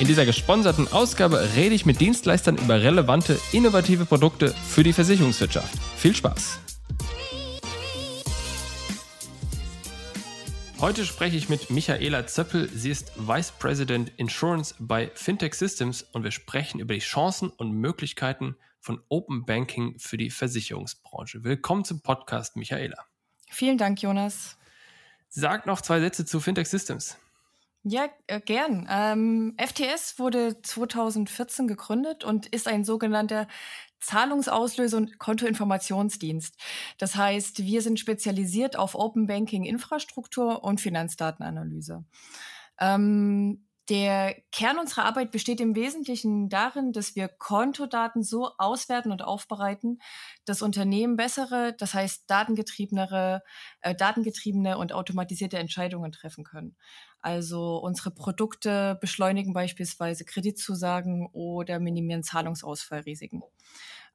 In dieser gesponserten Ausgabe rede ich mit Dienstleistern über relevante, innovative Produkte für die Versicherungswirtschaft. Viel Spaß! Heute spreche ich mit Michaela Zöppel. Sie ist Vice President Insurance bei Fintech Systems und wir sprechen über die Chancen und Möglichkeiten von Open Banking für die Versicherungsbranche. Willkommen zum Podcast, Michaela. Vielen Dank, Jonas. Sag noch zwei Sätze zu Fintech Systems. Ja, äh, gern. Ähm, FTS wurde 2014 gegründet und ist ein sogenannter Zahlungsauslöse und Kontoinformationsdienst. Das heißt, wir sind spezialisiert auf Open Banking Infrastruktur und Finanzdatenanalyse. Ähm, der Kern unserer Arbeit besteht im Wesentlichen darin, dass wir Kontodaten so auswerten und aufbereiten, dass Unternehmen bessere, das heißt datengetriebenere, äh, datengetriebene und automatisierte Entscheidungen treffen können. Also unsere Produkte beschleunigen beispielsweise Kreditzusagen oder minimieren Zahlungsausfallrisiken.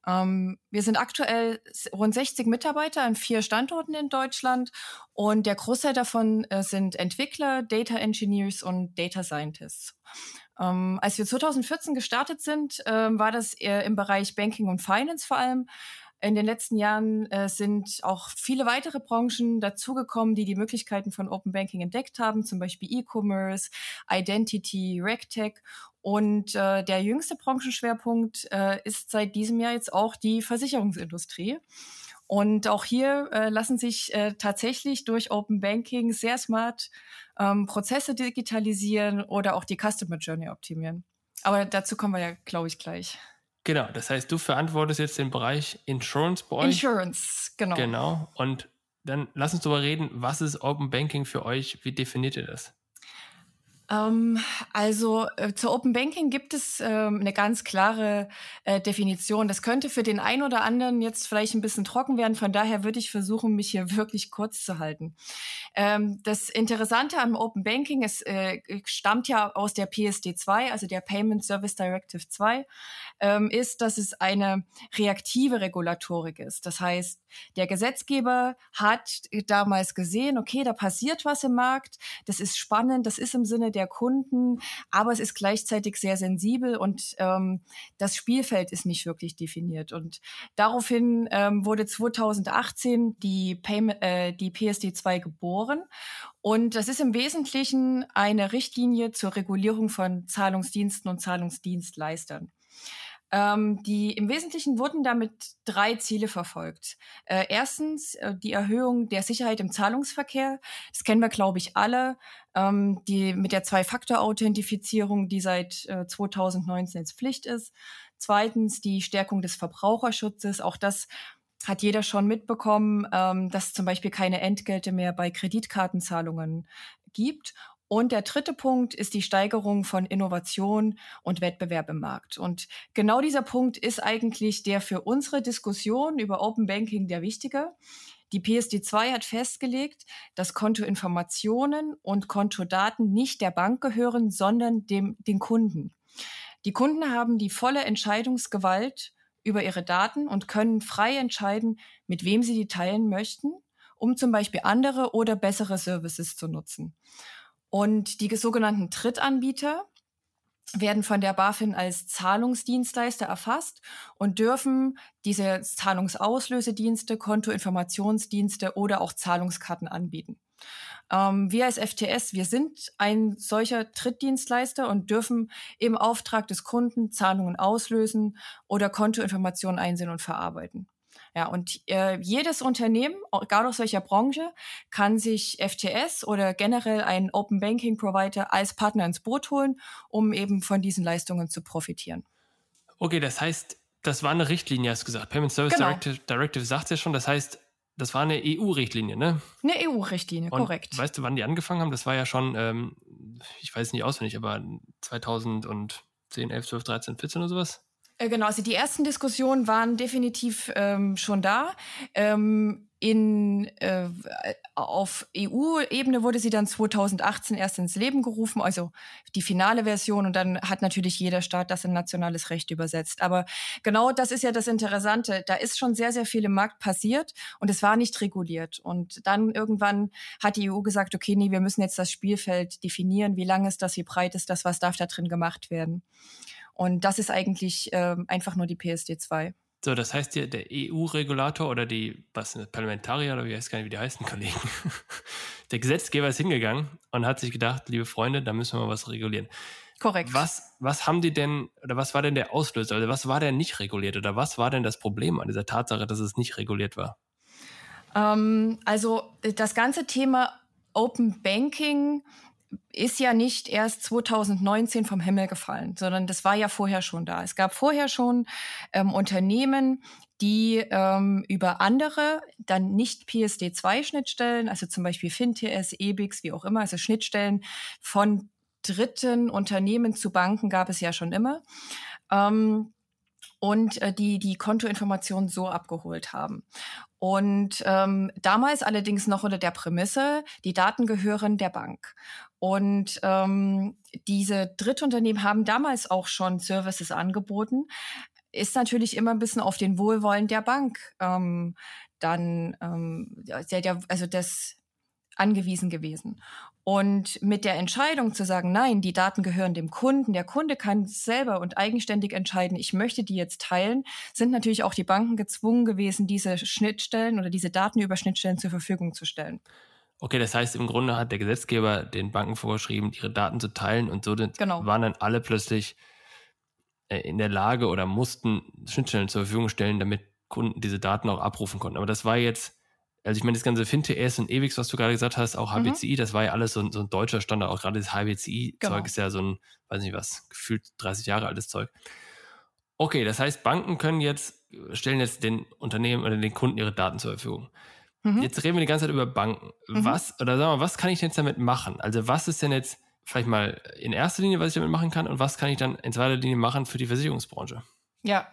Ähm, wir sind aktuell rund 60 Mitarbeiter an vier Standorten in Deutschland und der Großteil davon äh, sind Entwickler, Data Engineers und Data Scientists. Ähm, als wir 2014 gestartet sind, ähm, war das eher im Bereich Banking und Finance vor allem. In den letzten Jahren äh, sind auch viele weitere Branchen dazugekommen, die die Möglichkeiten von Open Banking entdeckt haben, zum Beispiel E-Commerce, Identity, RegTech. Und äh, der jüngste Branchenschwerpunkt äh, ist seit diesem Jahr jetzt auch die Versicherungsindustrie. Und auch hier äh, lassen sich äh, tatsächlich durch Open Banking sehr smart ähm, Prozesse digitalisieren oder auch die Customer Journey optimieren. Aber dazu kommen wir ja, glaube ich, gleich. Genau, das heißt, du verantwortest jetzt den Bereich Insurance bei euch. Insurance, genau. Genau. Und dann lass uns darüber reden, was ist Open Banking für euch? Wie definiert ihr das? Ähm, also äh, zur Open Banking gibt es ähm, eine ganz klare äh, Definition. Das könnte für den einen oder anderen jetzt vielleicht ein bisschen trocken werden. Von daher würde ich versuchen, mich hier wirklich kurz zu halten. Ähm, das Interessante am Open Banking, es äh, stammt ja aus der PSD 2, also der Payment Service Directive 2, ähm, ist, dass es eine reaktive Regulatorik ist. Das heißt, der Gesetzgeber hat damals gesehen, okay, da passiert was im Markt, das ist spannend, das ist im Sinne der Kunden, aber es ist gleichzeitig sehr sensibel und ähm, das Spielfeld ist nicht wirklich definiert. Und daraufhin ähm, wurde 2018 die, Payment, äh, die PSD 2 geboren. Und das ist im Wesentlichen eine Richtlinie zur Regulierung von Zahlungsdiensten und Zahlungsdienstleistern. Ähm, die im Wesentlichen wurden damit drei Ziele verfolgt. Äh, erstens äh, die Erhöhung der Sicherheit im Zahlungsverkehr. Das kennen wir, glaube ich, alle. Ähm, die mit der Zwei-Faktor-Authentifizierung, die seit äh, 2019 jetzt Pflicht ist. Zweitens die Stärkung des Verbraucherschutzes. Auch das hat jeder schon mitbekommen, ähm, dass zum Beispiel keine Entgelte mehr bei Kreditkartenzahlungen gibt. Und der dritte Punkt ist die Steigerung von Innovation und Wettbewerb im Markt. Und genau dieser Punkt ist eigentlich der für unsere Diskussion über Open Banking der wichtige. Die PSD2 hat festgelegt, dass Kontoinformationen und Kontodaten nicht der Bank gehören, sondern dem, den Kunden. Die Kunden haben die volle Entscheidungsgewalt über ihre Daten und können frei entscheiden, mit wem sie die teilen möchten, um zum Beispiel andere oder bessere Services zu nutzen. Und die sogenannten Drittanbieter werden von der BaFin als Zahlungsdienstleister erfasst und dürfen diese Zahlungsauslösedienste, Kontoinformationsdienste oder auch Zahlungskarten anbieten. Ähm, wir als FTS, wir sind ein solcher Drittdienstleister und dürfen im Auftrag des Kunden Zahlungen auslösen oder Kontoinformationen einsehen und verarbeiten. Ja, und äh, jedes Unternehmen, egal aus welcher Branche, kann sich FTS oder generell einen Open Banking Provider als Partner ins Boot holen, um eben von diesen Leistungen zu profitieren. Okay, das heißt, das war eine Richtlinie, hast du gesagt. Payment Service genau. Directive, Directive sagt es ja schon. Das heißt, das war eine EU-Richtlinie, ne? Eine EU-Richtlinie, korrekt. Weißt du, wann die angefangen haben? Das war ja schon, ähm, ich weiß nicht auswendig, aber 2010, 11, 12, 13, 14 oder sowas? Äh, genau, also die ersten Diskussionen waren definitiv ähm, schon da. Ähm, in, äh, auf EU-Ebene wurde sie dann 2018 erst ins Leben gerufen, also die finale Version. Und dann hat natürlich jeder Staat das in nationales Recht übersetzt. Aber genau das ist ja das Interessante. Da ist schon sehr, sehr viel im Markt passiert und es war nicht reguliert. Und dann irgendwann hat die EU gesagt, okay, nee, wir müssen jetzt das Spielfeld definieren. Wie lang ist das? Wie breit ist das? Was darf da drin gemacht werden? Und das ist eigentlich äh, einfach nur die PSD 2. So, das heißt, der, der EU-Regulator oder die, was, Parlamentarier oder wie heißt gar nicht, wie die heißen, Kollegen, der Gesetzgeber ist hingegangen und hat sich gedacht, liebe Freunde, da müssen wir mal was regulieren. Korrekt. Was, was haben die denn, oder was war denn der Auslöser? Also was war denn nicht reguliert? Oder was war denn das Problem an dieser Tatsache, dass es nicht reguliert war? Ähm, also das ganze Thema Open Banking ist ja nicht erst 2019 vom Himmel gefallen, sondern das war ja vorher schon da. Es gab vorher schon ähm, Unternehmen, die ähm, über andere, dann nicht PSD2-Schnittstellen, also zum Beispiel FinTS, EBIX, wie auch immer, also Schnittstellen von dritten Unternehmen zu Banken gab es ja schon immer. Ähm, und äh, die die Kontoinformationen so abgeholt haben. Und ähm, damals allerdings noch unter der Prämisse, die Daten gehören der Bank. Und ähm, diese Drittunternehmen haben damals auch schon Services angeboten. Ist natürlich immer ein bisschen auf den Wohlwollen der Bank ähm, dann, ähm, der, also das angewiesen gewesen. Und mit der Entscheidung zu sagen, nein, die Daten gehören dem Kunden, der Kunde kann selber und eigenständig entscheiden, ich möchte die jetzt teilen, sind natürlich auch die Banken gezwungen gewesen, diese Schnittstellen oder diese Daten über Schnittstellen zur Verfügung zu stellen. Okay, das heißt, im Grunde hat der Gesetzgeber den Banken vorgeschrieben, ihre Daten zu teilen und so genau. waren dann alle plötzlich äh, in der Lage oder mussten Schnittstellen zur Verfügung stellen, damit Kunden diese Daten auch abrufen konnten. Aber das war jetzt also ich meine, das ganze FinTS und EWIX, was du gerade gesagt hast, auch HBCI, mhm. das war ja alles so, so ein deutscher Standard. Auch gerade das HBCI-Zeug genau. ist ja so ein, weiß nicht was, gefühlt 30 Jahre altes Zeug. Okay, das heißt, Banken können jetzt, stellen jetzt den Unternehmen oder den Kunden ihre Daten zur Verfügung. Mhm. Jetzt reden wir die ganze Zeit über Banken. Mhm. Was, oder sagen wir, was kann ich jetzt damit machen? Also was ist denn jetzt vielleicht mal in erster Linie, was ich damit machen kann und was kann ich dann in zweiter Linie machen für die Versicherungsbranche? Ja,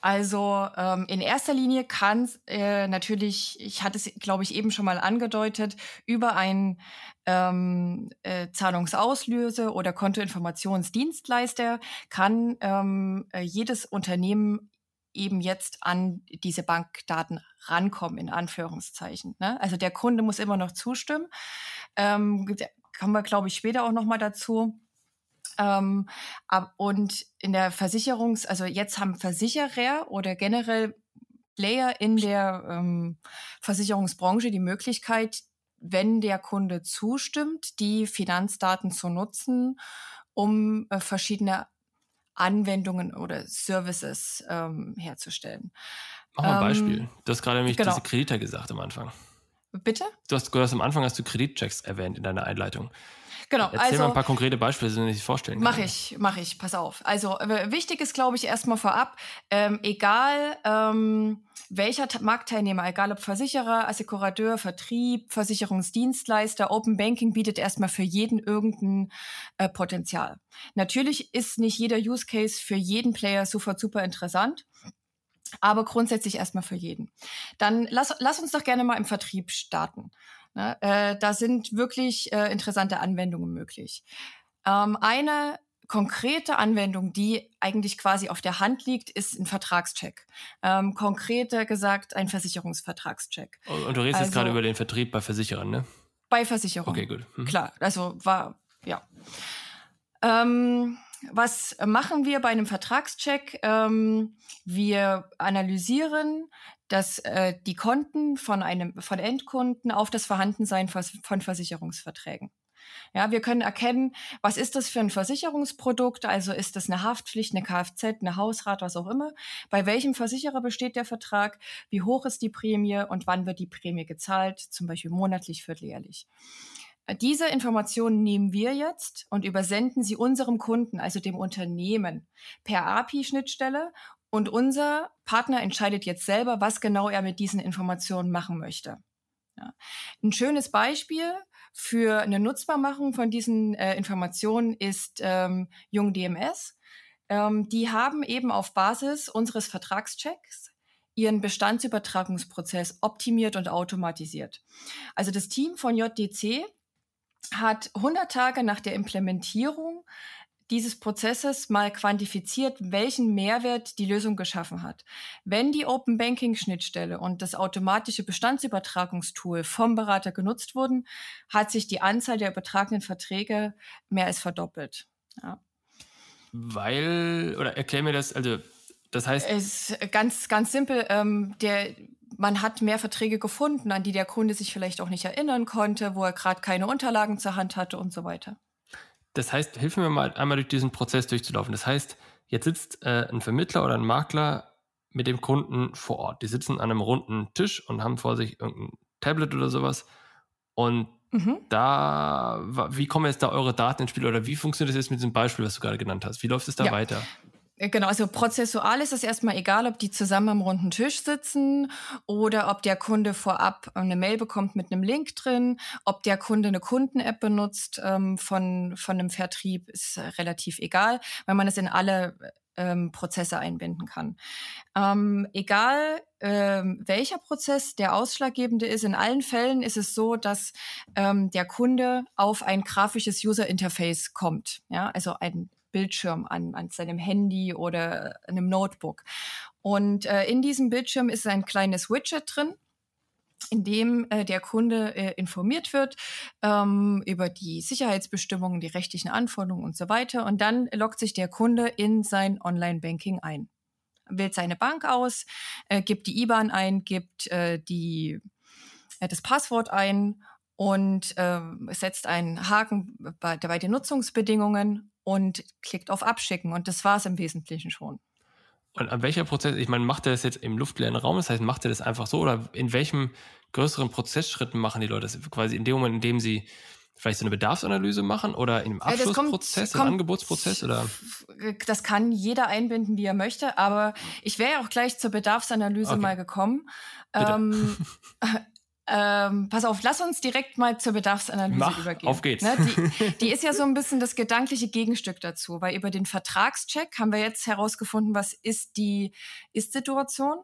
also ähm, in erster Linie kann äh, natürlich, ich hatte es, glaube ich, eben schon mal angedeutet, über ein ähm, äh, Zahlungsauslöse oder Kontoinformationsdienstleister kann ähm, äh, jedes Unternehmen eben jetzt an diese Bankdaten rankommen, in Anführungszeichen. Ne? Also der Kunde muss immer noch zustimmen. Ähm, kommen wir, glaube ich, später auch noch mal dazu. Ähm, ab, und in der Versicherungs-, also jetzt haben Versicherer oder generell Player in der ähm, Versicherungsbranche die Möglichkeit, wenn der Kunde zustimmt, die Finanzdaten zu nutzen, um äh, verschiedene Anwendungen oder Services ähm, herzustellen. Mach mal ein ähm, Beispiel. Du hast gerade nämlich genau. diese Kredite gesagt am Anfang. Bitte? Du hast, du hast am Anfang hast du Kreditchecks erwähnt in deiner Einleitung. Genau. Erzähl also, mal ein paar konkrete Beispiele, die man sich vorstellen kann. Mach ich, mach ich, pass auf. Also äh, wichtig ist, glaube ich, erstmal vorab, ähm, egal ähm, welcher Marktteilnehmer, egal ob Versicherer, Assekurateur, Vertrieb, Versicherungsdienstleister, Open Banking bietet erstmal für jeden irgendein äh, Potenzial. Natürlich ist nicht jeder Use Case für jeden Player sofort super interessant aber grundsätzlich erstmal für jeden. Dann lass, lass uns doch gerne mal im Vertrieb starten. Ne? Äh, da sind wirklich äh, interessante Anwendungen möglich. Ähm, eine konkrete Anwendung, die eigentlich quasi auf der Hand liegt, ist ein Vertragscheck. Ähm, konkreter gesagt ein Versicherungsvertragscheck. Und du redest also, jetzt gerade über den Vertrieb bei Versicherern, ne? Bei Versicherungen. Okay, gut. Mhm. Klar, also war, ja. Ähm, was machen wir bei einem Vertragscheck? Ähm, wir analysieren dass äh, die Konten von einem von Endkunden auf das Vorhandensein von Versicherungsverträgen. Ja, wir können erkennen, was ist das für ein Versicherungsprodukt? Also ist das eine Haftpflicht, eine Kfz, eine Hausrat, was auch immer? Bei welchem Versicherer besteht der Vertrag? Wie hoch ist die Prämie und wann wird die Prämie gezahlt? Zum Beispiel monatlich, vierteljährlich. Diese Informationen nehmen wir jetzt und übersenden sie unserem Kunden, also dem Unternehmen, per API-Schnittstelle. Und unser Partner entscheidet jetzt selber, was genau er mit diesen Informationen machen möchte. Ja. Ein schönes Beispiel für eine Nutzbarmachung von diesen äh, Informationen ist ähm, Jung DMS. Ähm, die haben eben auf Basis unseres Vertragschecks ihren Bestandsübertragungsprozess optimiert und automatisiert. Also das Team von JDC hat 100 Tage nach der Implementierung dieses Prozesses mal quantifiziert, welchen Mehrwert die Lösung geschaffen hat. Wenn die Open Banking Schnittstelle und das automatische Bestandsübertragungstool vom Berater genutzt wurden, hat sich die Anzahl der übertragenen Verträge mehr als verdoppelt. Ja. Weil, oder erklär mir das, also das heißt. Es ist ganz, ganz simpel, ähm, der man hat mehr Verträge gefunden, an die der Kunde sich vielleicht auch nicht erinnern konnte, wo er gerade keine Unterlagen zur Hand hatte und so weiter. Das heißt, hilf mir mal einmal durch diesen Prozess durchzulaufen. Das heißt, jetzt sitzt äh, ein Vermittler oder ein Makler mit dem Kunden vor Ort. Die sitzen an einem runden Tisch und haben vor sich irgendein Tablet oder sowas. Und mhm. da, wie kommen jetzt da eure Daten ins Spiel oder wie funktioniert das jetzt mit diesem Beispiel, was du gerade genannt hast? Wie läuft es da ja. weiter? Äh, genau, also prozessual ist es erstmal egal, ob die zusammen am runden Tisch sitzen oder ob der Kunde vorab eine Mail bekommt mit einem Link drin, ob der Kunde eine Kunden-App benutzt ähm, von, von einem Vertrieb, ist relativ egal, weil man es in alle ähm, Prozesse einbinden kann. Ähm, egal ähm, welcher Prozess der ausschlaggebende ist, in allen Fällen ist es so, dass ähm, der Kunde auf ein grafisches User Interface kommt. Ja, also ein Bildschirm an, an seinem Handy oder einem Notebook. Und äh, in diesem Bildschirm ist ein kleines Widget drin, in dem äh, der Kunde äh, informiert wird ähm, über die Sicherheitsbestimmungen, die rechtlichen Anforderungen und so weiter. Und dann loggt sich der Kunde in sein Online-Banking ein, wählt seine Bank aus, äh, gibt die IBAN ein, gibt äh, die, äh, das Passwort ein und äh, setzt einen Haken bei, bei den Nutzungsbedingungen und klickt auf Abschicken. Und das war es im Wesentlichen schon. Und an welcher Prozess, ich meine, macht er das jetzt im luftleeren Raum? Das heißt, macht er das einfach so? Oder in welchem größeren Prozessschritten machen die Leute das? Quasi in dem Moment, in dem sie vielleicht so eine Bedarfsanalyse machen oder in einem Abschlussprozess, ja, im Angebotsprozess oder? Das kann jeder einbinden, wie er möchte, aber ich wäre ja auch gleich zur Bedarfsanalyse okay. mal gekommen. Ähm, Ähm, pass auf, lass uns direkt mal zur Bedarfsanalyse Mach, übergehen. Auf geht's. Ne, die, die ist ja so ein bisschen das gedankliche Gegenstück dazu, weil über den Vertragscheck haben wir jetzt herausgefunden, was ist die Ist-Situation.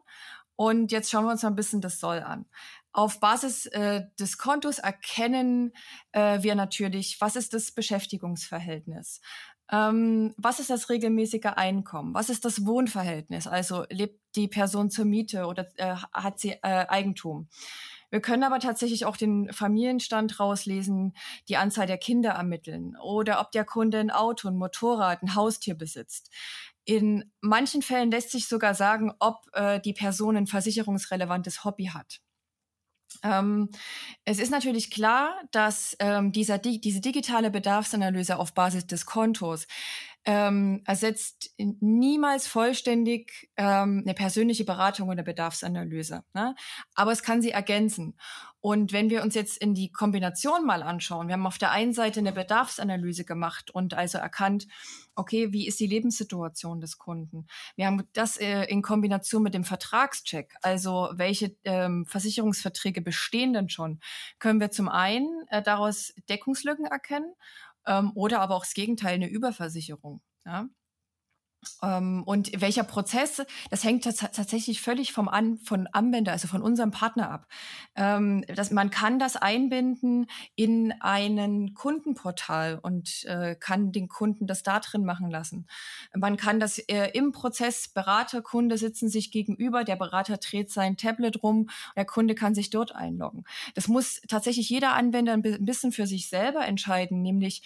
Und jetzt schauen wir uns mal ein bisschen das Soll an. Auf Basis äh, des Kontos erkennen äh, wir natürlich, was ist das Beschäftigungsverhältnis? Ähm, was ist das regelmäßige Einkommen? Was ist das Wohnverhältnis? Also lebt die Person zur Miete oder äh, hat sie äh, Eigentum? Wir können aber tatsächlich auch den Familienstand rauslesen, die Anzahl der Kinder ermitteln oder ob der Kunde ein Auto, ein Motorrad, ein Haustier besitzt. In manchen Fällen lässt sich sogar sagen, ob äh, die Person ein versicherungsrelevantes Hobby hat. Ähm, es ist natürlich klar, dass ähm, dieser, die, diese digitale Bedarfsanalyse auf Basis des Kontos ähm, ersetzt niemals vollständig ähm, eine persönliche Beratung oder Bedarfsanalyse. Ne? Aber es kann sie ergänzen. Und wenn wir uns jetzt in die Kombination mal anschauen, wir haben auf der einen Seite eine Bedarfsanalyse gemacht und also erkannt, okay, wie ist die Lebenssituation des Kunden? Wir haben das äh, in Kombination mit dem Vertragscheck, also welche ähm, Versicherungsverträge bestehen denn schon, können wir zum einen äh, daraus Deckungslücken erkennen ähm, oder aber auch das Gegenteil, eine Überversicherung. Ja? Ähm, und welcher Prozess, das hängt tatsächlich völlig vom An, von Anwender, also von unserem Partner ab. Ähm, dass man kann das einbinden in einen Kundenportal und äh, kann den Kunden das da drin machen lassen. Man kann das äh, im Prozess, Berater, Kunde sitzen sich gegenüber, der Berater dreht sein Tablet rum, der Kunde kann sich dort einloggen. Das muss tatsächlich jeder Anwender ein bisschen für sich selber entscheiden, nämlich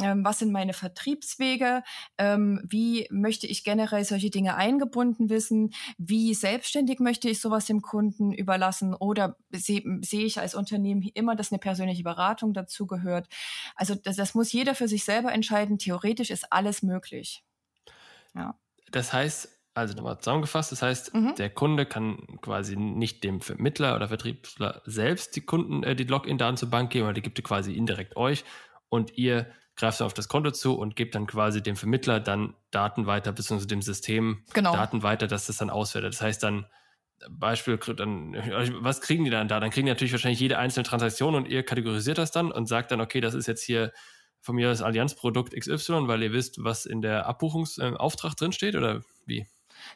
ähm, was sind meine Vertriebswege, ähm, wie möchte ich generell solche Dinge eingebunden wissen, wie selbstständig möchte ich sowas dem Kunden überlassen oder sehe seh ich als Unternehmen immer, dass eine persönliche Beratung dazu gehört. Also das, das muss jeder für sich selber entscheiden. Theoretisch ist alles möglich. Ja. Das heißt, also nochmal zusammengefasst, das heißt, mhm. der Kunde kann quasi nicht dem Vermittler oder Vertriebler selbst die Kunden, äh, die Login-Daten zur Bank geben, weil die gibt er quasi indirekt euch und ihr greift dann auf das Konto zu und gebt dann quasi dem Vermittler dann Daten weiter, beziehungsweise dem System genau. Daten weiter, dass das dann auswertet. Das heißt dann, Beispiel, dann, was kriegen die dann da? Dann kriegen die natürlich wahrscheinlich jede einzelne Transaktion und ihr kategorisiert das dann und sagt dann, okay, das ist jetzt hier von mir das Allianzprodukt XY, weil ihr wisst, was in der Abbuchungsauftrag äh, drinsteht oder wie?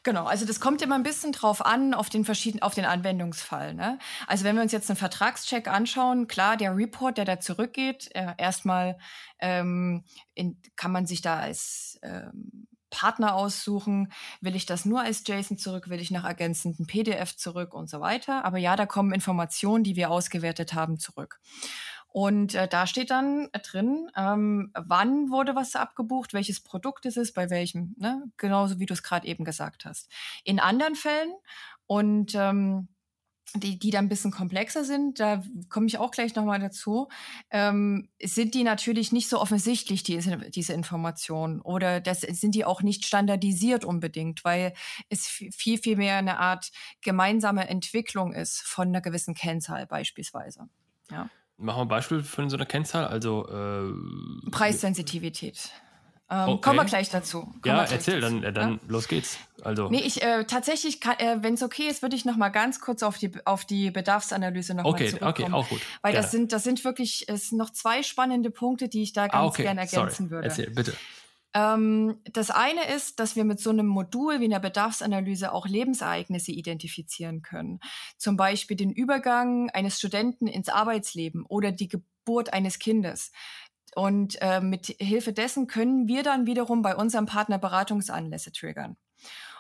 Genau, also das kommt immer ein bisschen drauf an, auf den verschiedenen, auf den Anwendungsfall. Ne? Also wenn wir uns jetzt einen Vertragscheck anschauen, klar, der Report, der da zurückgeht, äh, erstmal ähm, in, kann man sich da als ähm, Partner aussuchen, will ich das nur als JSON zurück, will ich nach ergänzenden PDF zurück und so weiter. Aber ja, da kommen Informationen, die wir ausgewertet haben, zurück. Und äh, da steht dann drin, ähm, wann wurde was abgebucht, welches Produkt es ist, bei welchem, ne? genauso wie du es gerade eben gesagt hast. In anderen Fällen und ähm, die, die da ein bisschen komplexer sind, da komme ich auch gleich nochmal dazu, ähm, sind die natürlich nicht so offensichtlich, die, diese Informationen. Oder das sind die auch nicht standardisiert unbedingt, weil es viel, viel mehr eine Art gemeinsame Entwicklung ist von einer gewissen Kennzahl beispielsweise. Ja. Machen wir ein Beispiel von so einer Kennzahl, also äh, Preissensitivität. Ähm, okay. Kommen wir gleich dazu. Kommen ja, erzähl, dazu. dann, dann ja? los geht's. Also. Nee, ich äh, tatsächlich, äh, wenn es okay ist, würde ich noch mal ganz kurz auf die, auf die Bedarfsanalyse noch okay, mal zurückkommen. Okay, auch gut. Weil Gerne. das sind, das sind wirklich, es sind noch zwei spannende Punkte, die ich da ah, ganz ah, okay. gerne ergänzen Sorry. würde. Erzähl, bitte. Ähm, das eine ist, dass wir mit so einem Modul wie einer Bedarfsanalyse auch Lebensereignisse identifizieren können. Zum Beispiel den Übergang eines Studenten ins Arbeitsleben oder die Geburt eines Kindes. Und äh, mit Hilfe dessen können wir dann wiederum bei unserem Partner Beratungsanlässe triggern.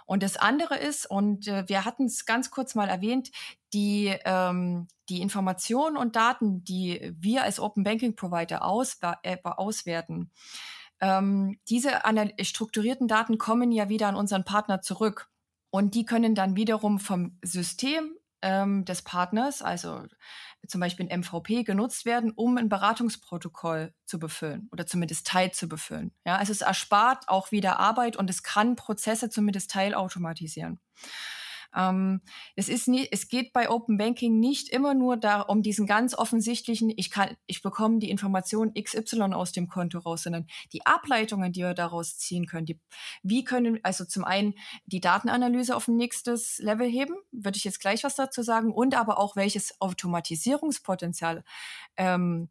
Und das andere ist, und äh, wir hatten es ganz kurz mal erwähnt, die, ähm, die Informationen und Daten, die wir als Open Banking Provider äh, auswerten, ähm, diese strukturierten Daten kommen ja wieder an unseren Partner zurück. Und die können dann wiederum vom System ähm, des Partners, also zum Beispiel ein MVP, genutzt werden, um ein Beratungsprotokoll zu befüllen oder zumindest Teil zu befüllen. Ja, also es erspart auch wieder Arbeit und es kann Prozesse zumindest teilautomatisieren. Ähm, es ist nie, es geht bei Open Banking nicht immer nur da um diesen ganz offensichtlichen, ich kann, ich bekomme die Information XY aus dem Konto raus, sondern die Ableitungen, die wir daraus ziehen können. Die, wie können, also zum einen die Datenanalyse auf ein nächstes Level heben, würde ich jetzt gleich was dazu sagen, und aber auch welches Automatisierungspotenzial ähm,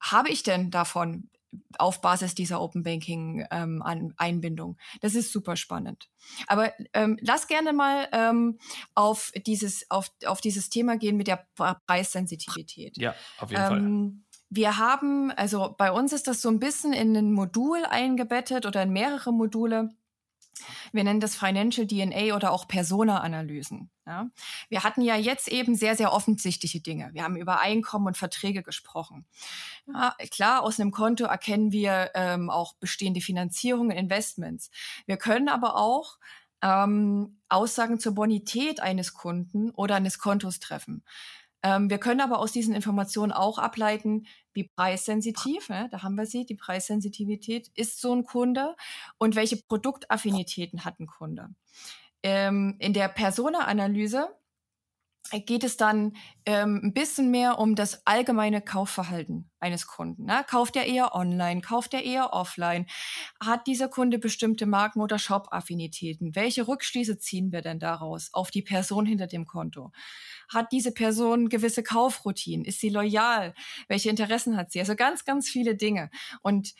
habe ich denn davon? Auf Basis dieser Open Banking ähm, an Einbindung. Das ist super spannend. Aber ähm, lass gerne mal ähm, auf dieses auf, auf dieses Thema gehen mit der Preissensitivität. Ja, auf jeden Fall. Ähm, wir haben, also bei uns ist das so ein bisschen in ein Modul eingebettet oder in mehrere Module. Wir nennen das Financial DNA oder auch Persona-Analysen. Ja. Wir hatten ja jetzt eben sehr, sehr offensichtliche Dinge. Wir haben über Einkommen und Verträge gesprochen. Ja, klar, aus einem Konto erkennen wir ähm, auch bestehende Finanzierungen, Investments. Wir können aber auch ähm, Aussagen zur Bonität eines Kunden oder eines Kontos treffen. Ähm, wir können aber aus diesen Informationen auch ableiten, wie preissensitiv, ne, da haben wir sie, die Preissensitivität, ist so ein Kunde und welche Produktaffinitäten hat ein Kunde. Ähm, in der Persona-Analyse geht es dann ähm, ein bisschen mehr um das allgemeine Kaufverhalten eines Kunden. Ne? Kauft er eher online? Kauft er eher offline? Hat dieser Kunde bestimmte Marken- oder Shop-Affinitäten? Welche Rückschlüsse ziehen wir denn daraus auf die Person hinter dem Konto? Hat diese Person gewisse Kaufroutinen? Ist sie loyal? Welche Interessen hat sie? Also ganz, ganz viele Dinge. Und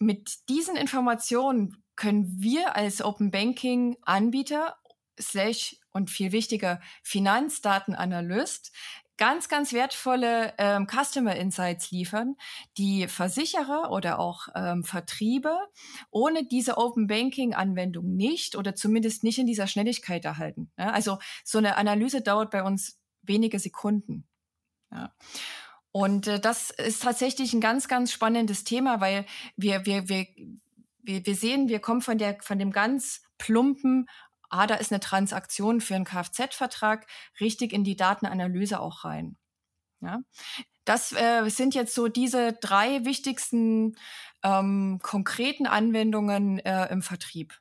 mit diesen Informationen können wir als Open Banking Anbieter slash und viel wichtiger Finanzdatenanalyst ganz, ganz wertvolle ähm, Customer Insights liefern, die Versicherer oder auch ähm, Vertriebe ohne diese Open Banking Anwendung nicht oder zumindest nicht in dieser Schnelligkeit erhalten. Ja, also so eine Analyse dauert bei uns wenige Sekunden. Ja. Und äh, das ist tatsächlich ein ganz, ganz spannendes Thema, weil wir, wir, wir, wir, sehen, wir kommen von, der, von dem ganz plumpen, ah, da ist eine Transaktion für einen Kfz-Vertrag, richtig in die Datenanalyse auch rein. Ja? Das äh, sind jetzt so diese drei wichtigsten ähm, konkreten Anwendungen äh, im Vertrieb.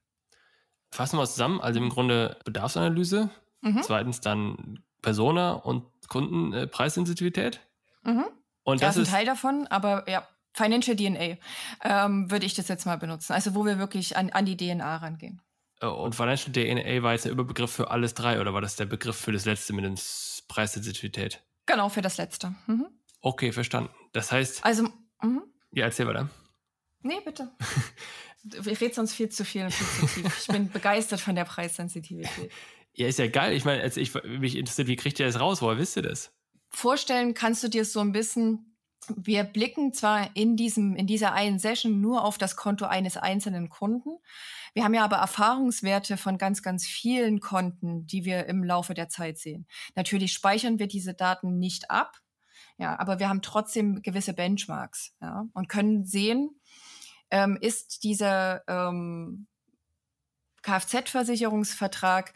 Fassen wir es zusammen. Also im Grunde Bedarfsanalyse, mhm. zweitens dann Persona und Kundenpreissensitivität. Äh, mhm. Und das, das ist ein Teil davon, aber ja, Financial DNA ähm, würde ich das jetzt mal benutzen. Also wo wir wirklich an, an die DNA rangehen. Oh, und Financial DNA war jetzt der Überbegriff für alles drei oder war das der Begriff für das letzte mit der Preissensitivität? Genau, für das letzte. Mhm. Okay, verstanden. Das heißt. Also. Mhm. Ja, erzähl weiter. Nee, bitte. Ich rede sonst viel zu viel und viel zu tief. Ich bin begeistert von der Preissensitivität. Ja, ist ja geil. Ich meine, ich, mich interessiert, wie kriegt ihr das raus? Woher wisst ihr das? Vorstellen kannst du dir so ein bisschen, wir blicken zwar in diesem, in dieser einen Session nur auf das Konto eines einzelnen Kunden. Wir haben ja aber Erfahrungswerte von ganz, ganz vielen Konten, die wir im Laufe der Zeit sehen. Natürlich speichern wir diese Daten nicht ab. Ja, aber wir haben trotzdem gewisse Benchmarks, ja, und können sehen, ähm, ist dieser ähm, Kfz-Versicherungsvertrag,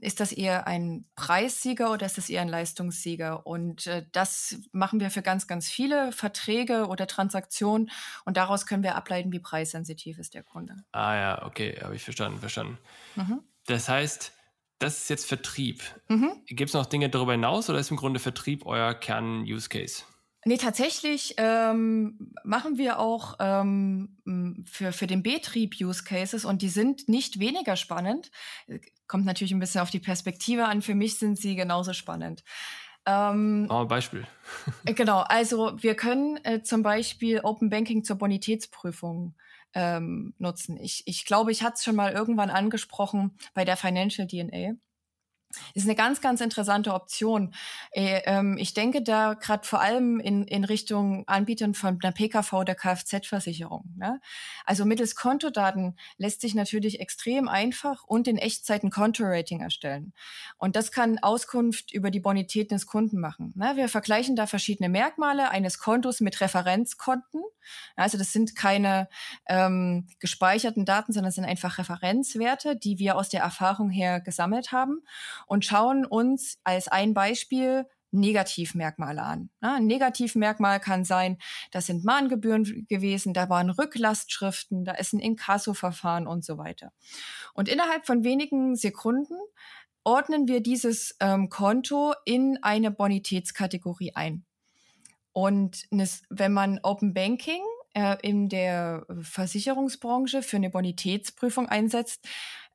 ist das eher ein Preissieger oder ist das eher ein Leistungssieger? Und äh, das machen wir für ganz, ganz viele Verträge oder Transaktionen und daraus können wir ableiten, wie preissensitiv ist der Kunde. Ah ja, okay, habe ich verstanden, verstanden. Mhm. Das heißt, das ist jetzt Vertrieb. Mhm. Gibt es noch Dinge darüber hinaus oder ist im Grunde Vertrieb euer Kern-Use-Case? Nee, tatsächlich ähm, machen wir auch ähm, für, für den Betrieb Use Cases und die sind nicht weniger spannend. Kommt natürlich ein bisschen auf die Perspektive an. Für mich sind sie genauso spannend. Ähm, oh, Beispiel. Äh, genau, also wir können äh, zum Beispiel Open Banking zur Bonitätsprüfung ähm, nutzen. Ich, ich glaube, ich hatte es schon mal irgendwann angesprochen bei der Financial DNA ist eine ganz, ganz interessante Option. Äh, ähm, ich denke da gerade vor allem in, in Richtung Anbietern von einer PKV der Kfz-Versicherung. Ne? Also mittels Kontodaten lässt sich natürlich extrem einfach und in Echtzeit ein Kontorating erstellen. Und das kann Auskunft über die Bonität des Kunden machen. Ne? Wir vergleichen da verschiedene Merkmale eines Kontos mit Referenzkonten. Also das sind keine ähm, gespeicherten Daten, sondern sind einfach Referenzwerte, die wir aus der Erfahrung her gesammelt haben und schauen uns als ein Beispiel Negativmerkmale an. ein Negativmerkmal kann sein, das sind Mahngebühren gewesen, da waren Rücklastschriften, da ist ein Inkasso-Verfahren und so weiter. Und innerhalb von wenigen Sekunden ordnen wir dieses ähm, Konto in eine Bonitätskategorie ein. Und wenn man Open Banking äh, in der Versicherungsbranche für eine Bonitätsprüfung einsetzt,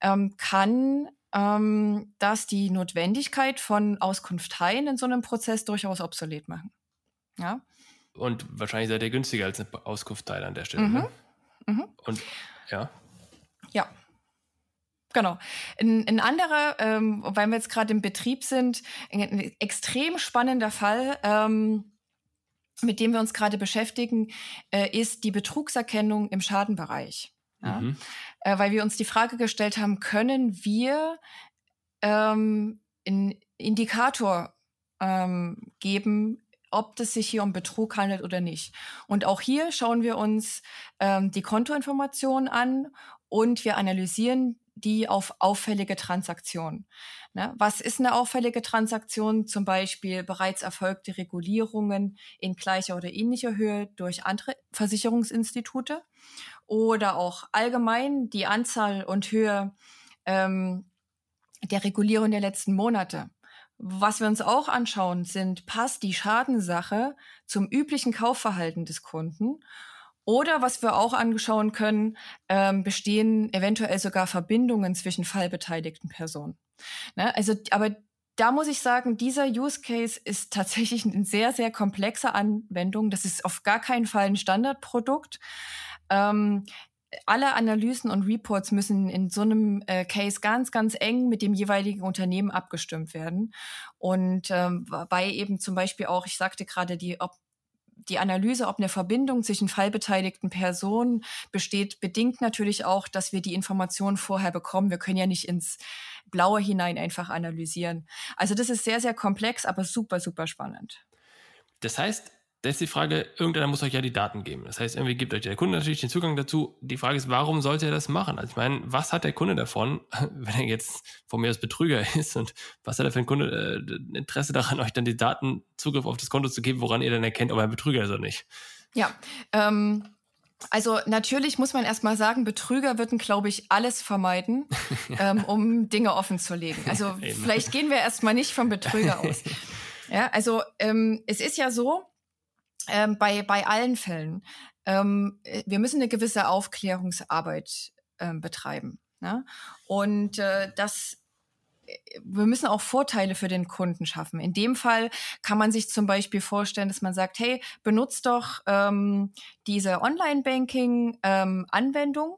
ähm, kann ähm, das die Notwendigkeit von Auskunfteien in so einem Prozess durchaus obsolet machen. Ja. Und wahrscheinlich seid ihr günstiger als eine Auskunftteil an der Stelle. Mhm. Ne? Mhm. Und ja. Ja. Genau. Ein, ein anderer, ähm, weil wir jetzt gerade im Betrieb sind, ein, ein extrem spannender Fall, ähm, mit dem wir uns gerade beschäftigen, äh, ist die Betrugserkennung im Schadenbereich. Ja? Mhm. Äh, weil wir uns die Frage gestellt haben, können wir ähm, einen Indikator ähm, geben, ob es sich hier um Betrug handelt oder nicht. Und auch hier schauen wir uns ähm, die Kontoinformationen an und wir analysieren die auf auffällige Transaktionen. Ne? Was ist eine auffällige Transaktion? Zum Beispiel bereits erfolgte Regulierungen in gleicher oder ähnlicher Höhe durch andere Versicherungsinstitute oder auch allgemein die Anzahl und Höhe ähm, der Regulierung der letzten Monate. Was wir uns auch anschauen, sind, passt die Schadensache zum üblichen Kaufverhalten des Kunden? Oder was wir auch anschauen können, ähm, bestehen eventuell sogar Verbindungen zwischen fallbeteiligten Personen. Ne? Also, aber da muss ich sagen, dieser Use Case ist tatsächlich eine sehr, sehr komplexe Anwendung. Das ist auf gar keinen Fall ein Standardprodukt. Ähm, alle Analysen und Reports müssen in so einem äh, Case ganz, ganz eng mit dem jeweiligen Unternehmen abgestimmt werden. Und ähm, bei eben zum Beispiel auch, ich sagte gerade, die, ob die Analyse, ob eine Verbindung zwischen fallbeteiligten Personen besteht, bedingt natürlich auch, dass wir die Informationen vorher bekommen. Wir können ja nicht ins Blaue hinein einfach analysieren. Also das ist sehr, sehr komplex, aber super, super spannend. Das heißt, da ist die Frage, irgendeiner muss euch ja die Daten geben. Das heißt, irgendwie gibt euch der Kunde natürlich den Zugang dazu. Die Frage ist, warum sollte er das machen? Also ich meine, was hat der Kunde davon, wenn er jetzt von mir als Betrüger ist und was hat er für ein Kunde äh, Interesse daran, euch dann die Daten Zugriff auf das Konto zu geben, woran ihr dann erkennt, ob er ein Betrüger ist oder nicht? Ja, ähm, also natürlich muss man erstmal sagen, Betrüger würden, glaube ich, alles vermeiden, ähm, um Dinge offen zu legen. Also vielleicht gehen wir erstmal nicht vom Betrüger aus. Ja, also ähm, es ist ja so, ähm, bei, bei allen Fällen, ähm, äh, wir müssen eine gewisse Aufklärungsarbeit ähm, betreiben. Ne? Und äh, das äh, wir müssen auch Vorteile für den Kunden schaffen. In dem Fall kann man sich zum Beispiel vorstellen, dass man sagt, hey, benutzt doch ähm, diese Online-Banking-Anwendung. Ähm,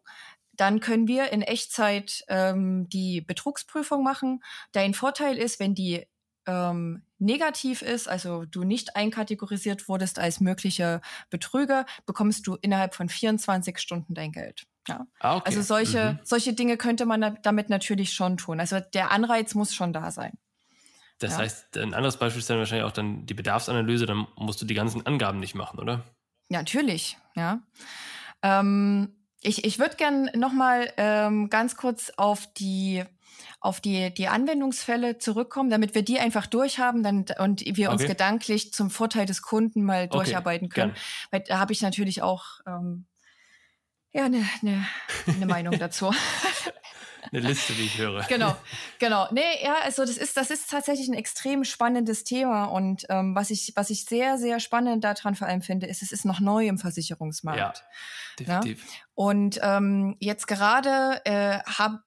dann können wir in Echtzeit ähm, die Betrugsprüfung machen. Dein Vorteil ist, wenn die ähm, negativ ist, also du nicht einkategorisiert wurdest als möglicher Betrüger, bekommst du innerhalb von 24 Stunden dein Geld. Ja. Ah, okay. Also solche, mhm. solche Dinge könnte man damit natürlich schon tun. Also der Anreiz muss schon da sein. Das ja. heißt, ein anderes Beispiel ist dann wahrscheinlich auch dann die Bedarfsanalyse, dann musst du die ganzen Angaben nicht machen, oder? Ja, natürlich, ja. Ähm, ich ich würde gern nochmal ähm, ganz kurz auf die auf die, die Anwendungsfälle zurückkommen, damit wir die einfach durchhaben dann, und wir uns gedanklich zum Vorteil des Kunden mal durcharbeiten können. Gern. Weil da habe ich natürlich auch ähm, ja, eine ne, ne Meinung dazu. eine Liste, die ich höre. Genau, genau. Nee, ja, also das ist, das ist tatsächlich ein extrem spannendes Thema und ähm, was ich, was ich sehr, sehr spannend daran vor allem finde, ist, es ist noch neu im Versicherungsmarkt. Ja, definitiv. Ja? Und ähm, jetzt gerade äh, habe,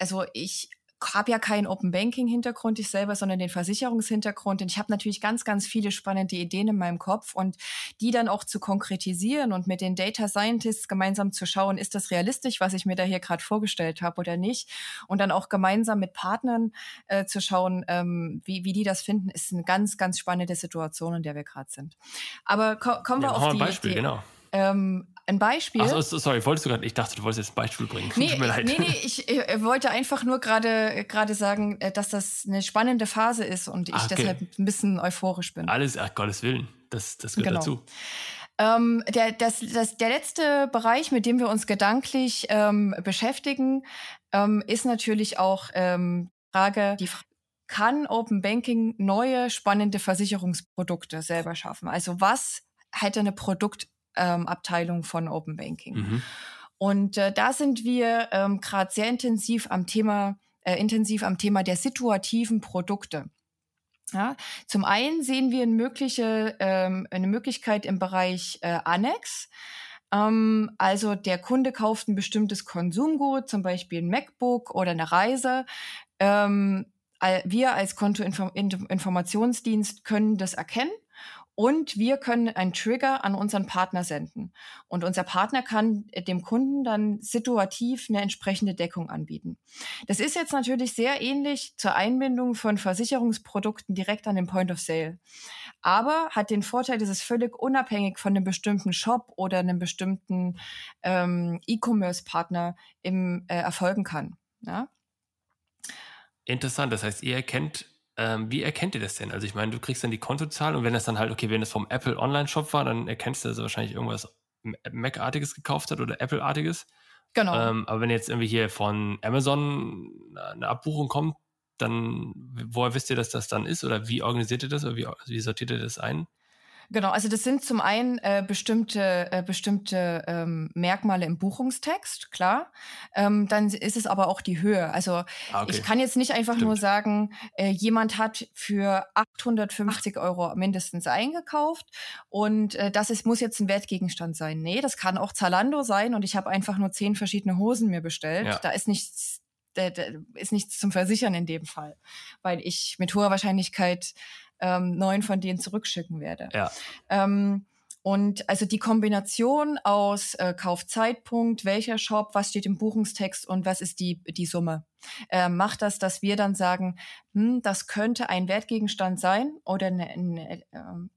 also ich habe ja keinen Open Banking Hintergrund ich selber, sondern den Versicherungshintergrund. Und ich habe natürlich ganz, ganz viele spannende Ideen in meinem Kopf und die dann auch zu konkretisieren und mit den Data Scientists gemeinsam zu schauen, ist das realistisch, was ich mir da hier gerade vorgestellt habe oder nicht? Und dann auch gemeinsam mit Partnern äh, zu schauen, ähm, wie, wie die das finden, ist eine ganz, ganz spannende Situation, in der wir gerade sind. Aber ko kommen wir ja, auf die, Beispiel, die, genau. Ähm, ein Beispiel. Ach, sorry, wolltest du gerade, ich dachte, du wolltest jetzt ein Beispiel bringen. Nee, Tut mir leid. nee, nee, ich, ich wollte einfach nur gerade gerade sagen, äh, dass das eine spannende Phase ist und ich ah, okay. deshalb ein bisschen euphorisch bin. Alles, ach Gottes Willen, das, das gehört genau. dazu. Ähm, der, das, das, der letzte Bereich, mit dem wir uns gedanklich ähm, beschäftigen, ähm, ist natürlich auch ähm, Frage, die Frage, kann Open Banking neue spannende Versicherungsprodukte selber schaffen? Also was hätte eine Produkt ähm, Abteilung von Open Banking. Mhm. Und äh, da sind wir ähm, gerade sehr intensiv am Thema, äh, intensiv am Thema der situativen Produkte. Ja, zum einen sehen wir eine, mögliche, ähm, eine Möglichkeit im Bereich äh, Annex. Ähm, also der Kunde kauft ein bestimmtes Konsumgut, zum Beispiel ein MacBook oder eine Reise. Ähm, wir als Kontoinformationsdienst können das erkennen und wir können einen Trigger an unseren Partner senden. Und unser Partner kann dem Kunden dann situativ eine entsprechende Deckung anbieten. Das ist jetzt natürlich sehr ähnlich zur Einbindung von Versicherungsprodukten direkt an den Point of Sale. Aber hat den Vorteil, dass es völlig unabhängig von einem bestimmten Shop oder einem bestimmten ähm, E-Commerce-Partner äh, erfolgen kann. Ja? Interessant. Das heißt, ihr erkennt ähm, wie erkennt ihr das denn? Also ich meine, du kriegst dann die Kontozahl und wenn das dann halt, okay, wenn das vom Apple Online-Shop war, dann erkennst du, dass er wahrscheinlich irgendwas Mac-artiges gekauft hat oder Apple-artiges. Genau. Ähm, aber wenn jetzt irgendwie hier von Amazon eine Abbuchung kommt, dann woher wisst ihr, dass das dann ist? Oder wie organisiert ihr das? Oder wie, wie sortiert ihr das ein? Genau, also das sind zum einen äh, bestimmte, äh, bestimmte ähm, Merkmale im Buchungstext, klar. Ähm, dann ist es aber auch die Höhe. Also ah, okay. ich kann jetzt nicht einfach Stimmt. nur sagen, äh, jemand hat für 850 Euro mindestens eingekauft und äh, das ist, muss jetzt ein Wertgegenstand sein. Nee, das kann auch Zalando sein und ich habe einfach nur zehn verschiedene Hosen mir bestellt. Ja. Da ist nichts da, da ist nichts zum Versichern in dem Fall, weil ich mit hoher Wahrscheinlichkeit ähm, neun von denen zurückschicken werde. Ja. Ähm, und also die Kombination aus äh, Kaufzeitpunkt, welcher Shop, was steht im Buchungstext und was ist die, die Summe, äh, macht das, dass wir dann sagen, hm, das könnte ein Wertgegenstand sein oder eine, eine äh,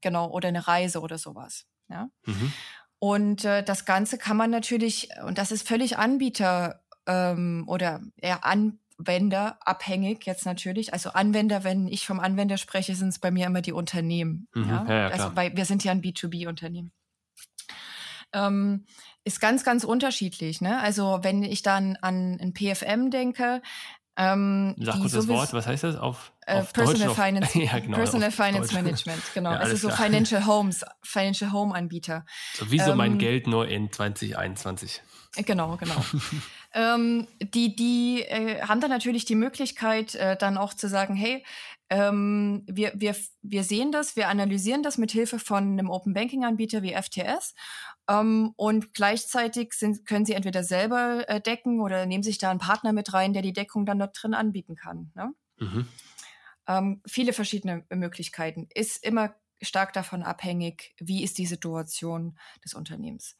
genau oder eine Reise oder sowas. Ja. Mhm. Und äh, das Ganze kann man natürlich, und das ist völlig Anbieter ähm, oder eher an, Anwender abhängig jetzt natürlich. Also Anwender, wenn ich vom Anwender spreche, sind es bei mir immer die Unternehmen. Mhm, ja? Ja, also, weil wir sind ja ein B2B-Unternehmen. Ähm, ist ganz, ganz unterschiedlich. Ne? Also wenn ich dann an ein PFM denke, ähm, Sag kurz das Wort, was heißt das auf, äh, auf Personal Deutsch? Finance, ja, genau, Personal Finance Management, genau. Ja, also so klar. Financial Homes, Financial Home Anbieter. So wie so ähm, mein Geld nur in 2021. Genau, genau. ähm, die die äh, haben dann natürlich die Möglichkeit, äh, dann auch zu sagen, hey, ähm, wir, wir, wir sehen das, wir analysieren das mit Hilfe von einem Open Banking Anbieter wie FTS ähm, und gleichzeitig sind, können sie entweder selber äh, decken oder nehmen sich da einen Partner mit rein, der die Deckung dann dort drin anbieten kann. Ne? Mhm. Ähm, viele verschiedene Möglichkeiten. Ist immer stark davon abhängig, wie ist die Situation des Unternehmens.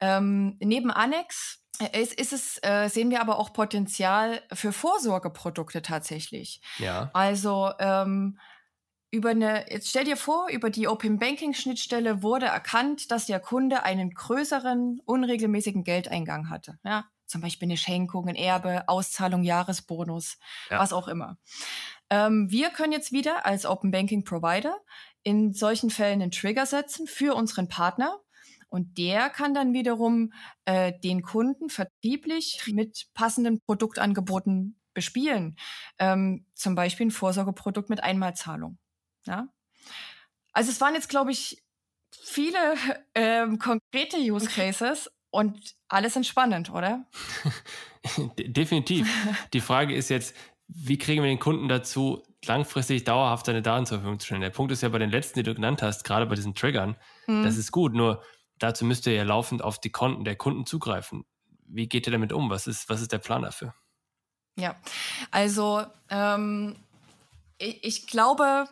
Ähm, neben Annex äh, ist, ist es, äh, sehen wir aber auch Potenzial für Vorsorgeprodukte tatsächlich. Ja. Also ähm, über eine, jetzt stell dir vor, über die Open Banking Schnittstelle wurde erkannt, dass der Kunde einen größeren, unregelmäßigen Geldeingang hatte. Ja, zum Beispiel eine Schenkung, ein Erbe, Auszahlung, Jahresbonus, ja. was auch immer. Ähm, wir können jetzt wieder als Open Banking Provider in solchen Fällen einen Trigger setzen für unseren Partner. Und der kann dann wiederum äh, den Kunden vertrieblich mit passenden Produktangeboten bespielen. Ähm, zum Beispiel ein Vorsorgeprodukt mit Einmalzahlung. Ja? Also es waren jetzt, glaube ich, viele ähm, konkrete Use Cases und alles entspannend, oder? Definitiv. Die Frage ist jetzt, wie kriegen wir den Kunden dazu, langfristig dauerhaft seine Daten zur Verfügung zu stellen? Der Punkt ist ja bei den letzten, die du genannt hast, gerade bei diesen Triggern, hm. das ist gut, nur dazu müsst ihr ja laufend auf die Konten der Kunden zugreifen. Wie geht ihr damit um? Was ist, was ist der Plan dafür? Ja, also ähm, ich, ich glaube,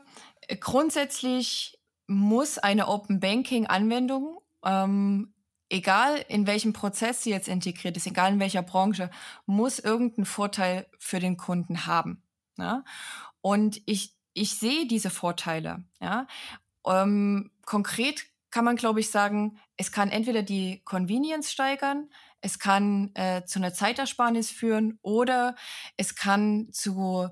grundsätzlich muss eine Open Banking Anwendung, ähm, egal in welchem Prozess sie jetzt integriert ist, egal in welcher Branche, muss irgendeinen Vorteil für den Kunden haben. Ja? Und ich, ich sehe diese Vorteile. Ja? Ähm, konkret kann man, glaube ich, sagen, es kann entweder die Convenience steigern, es kann äh, zu einer Zeitersparnis führen oder es kann zu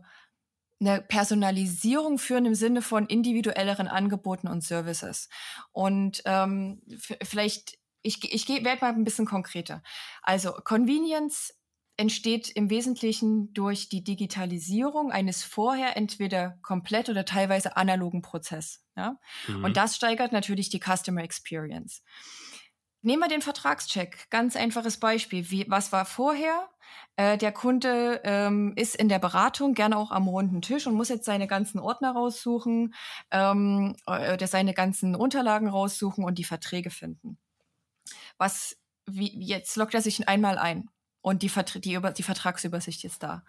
eine Personalisierung führen im Sinne von individuelleren Angeboten und Services. Und ähm, vielleicht, ich, ich werde mal ein bisschen konkreter. Also Convenience entsteht im Wesentlichen durch die Digitalisierung eines vorher entweder komplett oder teilweise analogen Prozess. Ja? Mhm. Und das steigert natürlich die Customer Experience. Nehmen wir den Vertragscheck. Ganz einfaches Beispiel. Wie, was war vorher? Äh, der Kunde ähm, ist in der Beratung gerne auch am runden Tisch und muss jetzt seine ganzen Ordner raussuchen, ähm, äh, seine ganzen Unterlagen raussuchen und die Verträge finden. Was, wie, jetzt lockt er sich einmal ein und die, die, die Vertragsübersicht ist da.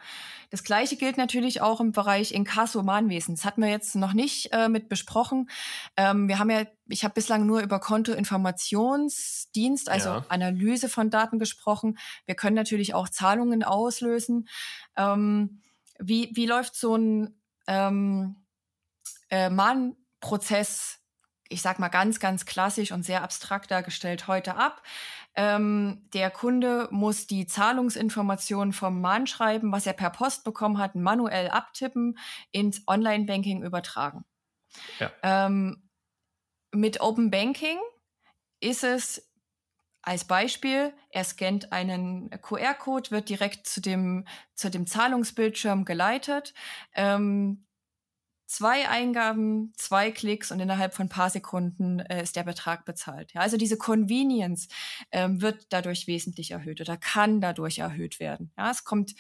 Das gleiche gilt natürlich auch im Bereich Inkasso-Mahnwesen. Das hatten wir jetzt noch nicht äh, mit besprochen. Ähm, wir haben ja, ich habe bislang nur über Kontoinformationsdienst, also ja. Analyse von Daten gesprochen. Wir können natürlich auch Zahlungen auslösen. Ähm, wie, wie läuft so ein ähm, äh, Mahnprozess ich sag mal ganz, ganz klassisch und sehr abstrakt dargestellt heute ab. Ähm, der Kunde muss die Zahlungsinformationen vom Mahnschreiben, was er per Post bekommen hat, manuell abtippen, ins Online-Banking übertragen. Ja. Ähm, mit Open Banking ist es als Beispiel, er scannt einen QR-Code, wird direkt zu dem, zu dem Zahlungsbildschirm geleitet. Ähm, zwei Eingaben, zwei Klicks und innerhalb von ein paar Sekunden äh, ist der Betrag bezahlt. Ja, also diese Convenience ähm, wird dadurch wesentlich erhöht oder kann dadurch erhöht werden. Ja, es kommt